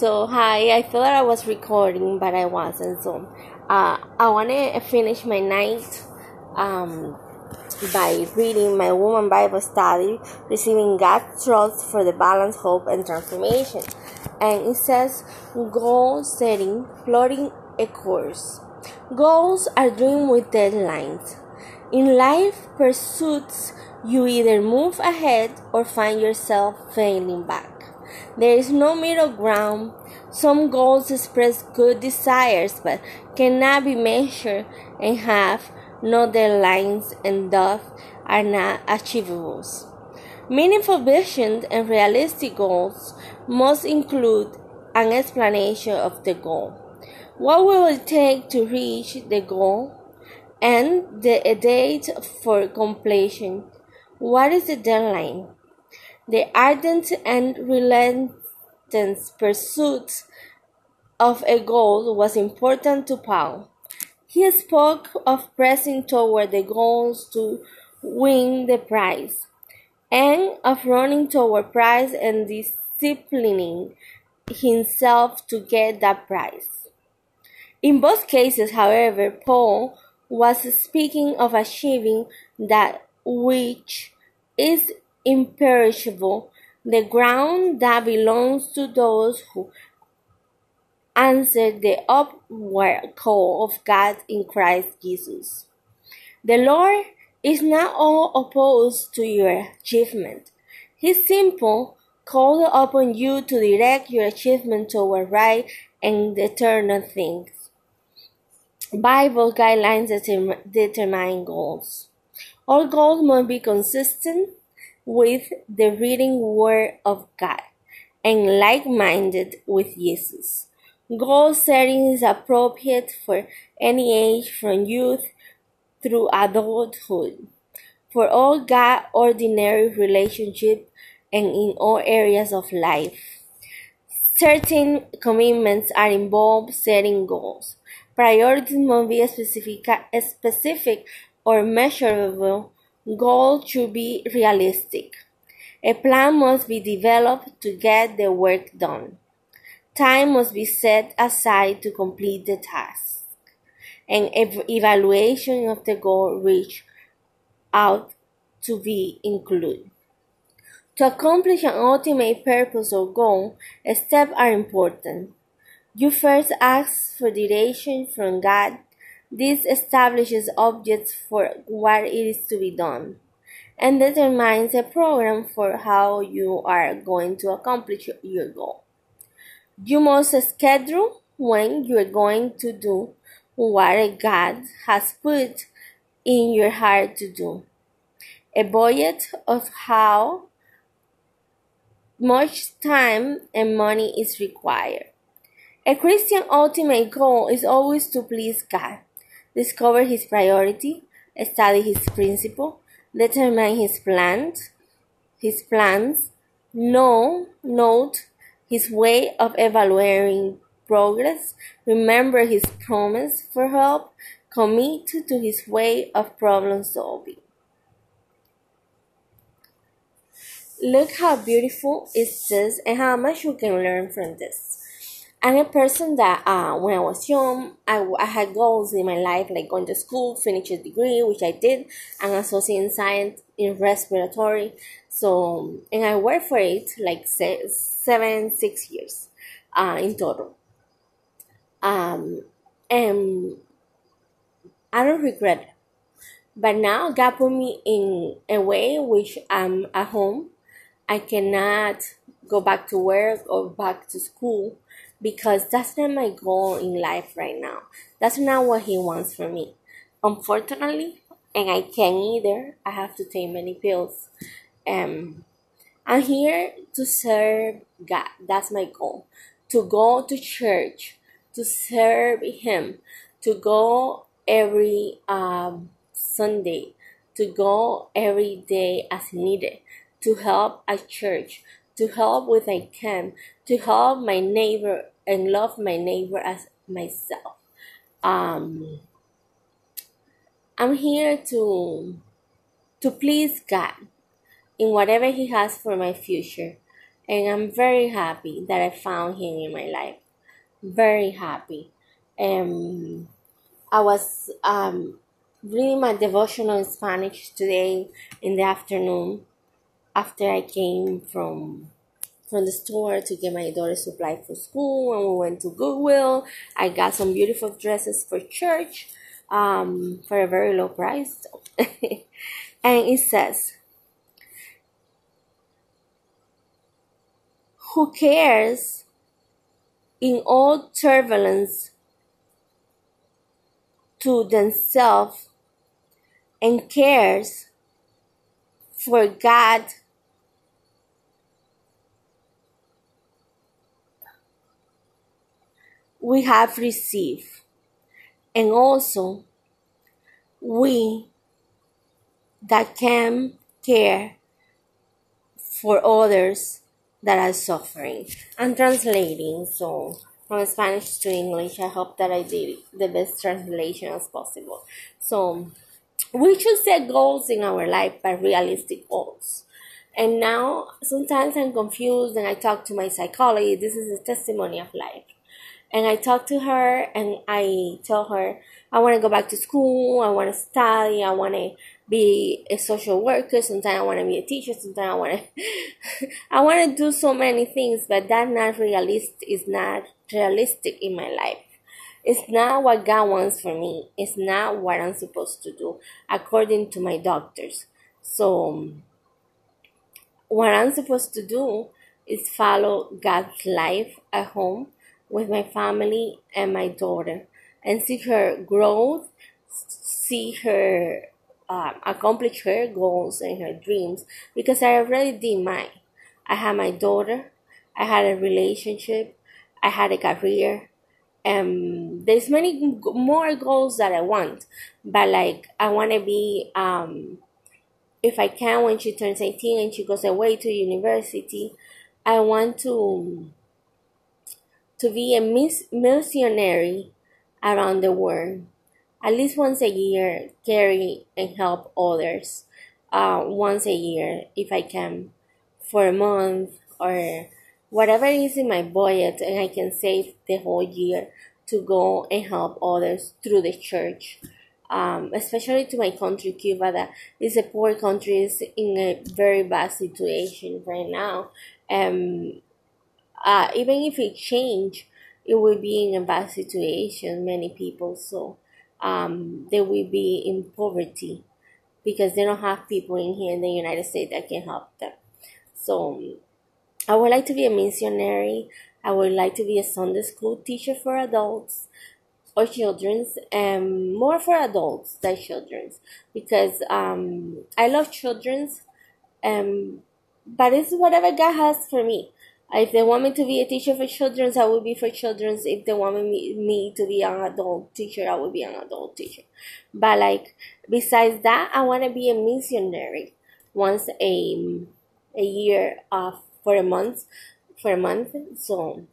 So, hi, I thought I was recording, but I wasn't. So, uh, I want to finish my night um, by reading my Woman Bible Study, Receiving God's Trust for the Balance, Hope, and Transformation. And it says, Goal setting, plotting a course. Goals are dreams with deadlines. In life pursuits, you either move ahead or find yourself failing back. There is no middle ground. Some goals express good desires but cannot be measured and have no deadlines and thus are not achievable. Meaningful visions and realistic goals must include an explanation of the goal. What will it take to reach the goal? And the date for completion. What is the deadline? The ardent and relentless pursuit of a goal was important to Paul. He spoke of pressing toward the goals to win the prize, and of running toward prize and disciplining himself to get that prize. In both cases, however, Paul was speaking of achieving that which is imperishable, the ground that belongs to those who answer the upward call of God in Christ Jesus. The Lord is not all opposed to your achievement. He simply calls upon you to direct your achievement toward right and eternal things. Bible guidelines determine goals. All goals must be consistent with the reading Word of God and like minded with Jesus. Goal setting is appropriate for any age from youth through adulthood. For all God ordinary relationships and in all areas of life. Certain commitments are involved setting goals. Priorities must be specific, specific or measurable Goals should be realistic. A plan must be developed to get the work done. Time must be set aside to complete the task. An ev- evaluation of the goal reached out to be included. To accomplish an ultimate purpose or goal, steps are important. You first ask for direction from God this establishes objects for what it is to be done and determines a program for how you are going to accomplish your goal. You must schedule when you are going to do what God has put in your heart to do. A budget of how much time and money is required. A Christian ultimate goal is always to please God discover his priority, study his principle, determine his plans, his plans, know, note his way of evaluating progress, remember his promise for help, commit to his way of problem solving. Look how beautiful it is and how much you can learn from this. I'm a person that uh, when I was young, I, I had goals in my life, like going to school, finish a degree, which I did, and associate in science in respiratory. So, and I worked for it like seven, six years uh, in total. Um, and I don't regret it. But now God put me in a way which I'm at home. I cannot go back to work or back to school because that's not my goal in life right now. That's not what He wants for me. Unfortunately, and I can't either, I have to take many pills. Um, I'm here to serve God. That's my goal. To go to church, to serve Him, to go every um, Sunday, to go every day as needed, to help a church, to help with I can, to help my neighbor and love my neighbor as myself. Um, I'm here to to please God in whatever He has for my future, and I'm very happy that I found him in my life. Very happy. Um, I was um, reading my devotional in Spanish today in the afternoon after I came from from the store to get my daughter supplies for school and we went to Goodwill. I got some beautiful dresses for church um, for a very low price. and it says, Who cares in all turbulence to themselves and cares for God we have received and also we that can care for others that are suffering. I'm translating, so from Spanish to English. I hope that I did the best translation as possible. So we should set goals in our life, but realistic goals. And now sometimes I'm confused and I talk to my psychologist. This is a testimony of life. And I talk to her and I tell her I want to go back to school. I want to study. I want to be a social worker. Sometimes I want to be a teacher. Sometimes I want to, I want to do so many things, but that not realist is not realistic in my life. It's not what God wants for me. It's not what I'm supposed to do according to my doctors. So, what I'm supposed to do is follow God's life at home with my family and my daughter and see her growth, see her um, accomplish her goals and her dreams because I already did mine. I had my daughter, I had a relationship, I had a career, and there's many more goals that I want, but like I want to be um, if I can when she turns 18 and she goes away to university, I want to to be a miss missionary around the world. At least once a year, carry and help others. Uh, once a year, if I can, for a month or whatever is in my budget, and I can save the whole year to go and help others through the church. Um, especially to my country, Cuba, that is a poor country, is in a very bad situation right now. Um, uh, even if it change, it will be in a bad situation, many people. So um, they will be in poverty because they don't have people in here in the United States that can help them. So I would like to be a missionary. I would like to be a Sunday school teacher for adults or children's and more for adults than children's because um, I love children's um, but it's whatever God has for me. If they want me to be a teacher for children, I will be for children. If they want me, me to be an adult teacher, I will be an adult teacher. But like besides that, I want to be a missionary once a a year uh, for a month for a month. So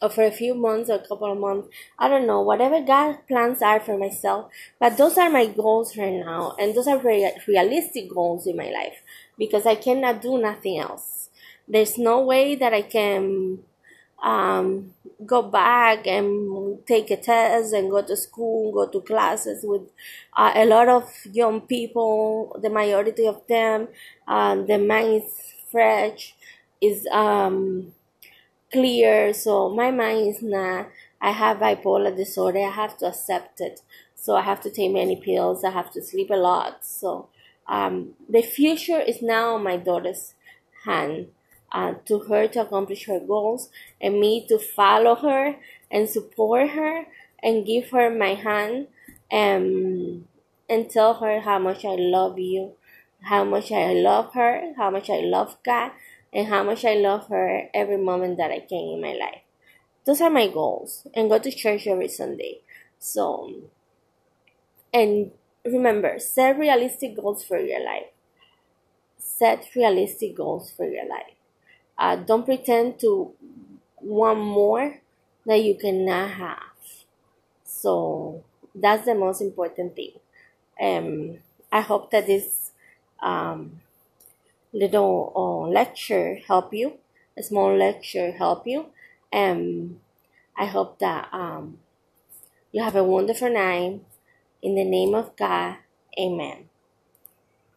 or for a few months or a couple of months. I don't know, whatever God plans are for myself. But those are my goals right now, and those are very realistic goals in my life because I cannot do nothing else there's no way that I can um, go back and take a test and go to school, go to classes with uh, a lot of young people. The majority of them, uh, the mind is fresh, is um, clear. So my mind is not. I have bipolar disorder. I have to accept it. So I have to take many pills. I have to sleep a lot. So um, the future is now my daughter's hand uh, to her to accomplish her goals and me to follow her and support her and give her my hand and and tell her how much I love you, how much I love her, how much I love God, and how much I love her every moment that I can in my life. Those are my goals and go to church every Sunday. So and remember, set realistic goals for your life. Set realistic goals for your life. Uh, don't pretend to want more that you cannot have. So that's the most important thing. Um, I hope that this um, little uh, lecture help you a small lecture help you. And I hope that um, you have a wonderful night. In the name of God, amen.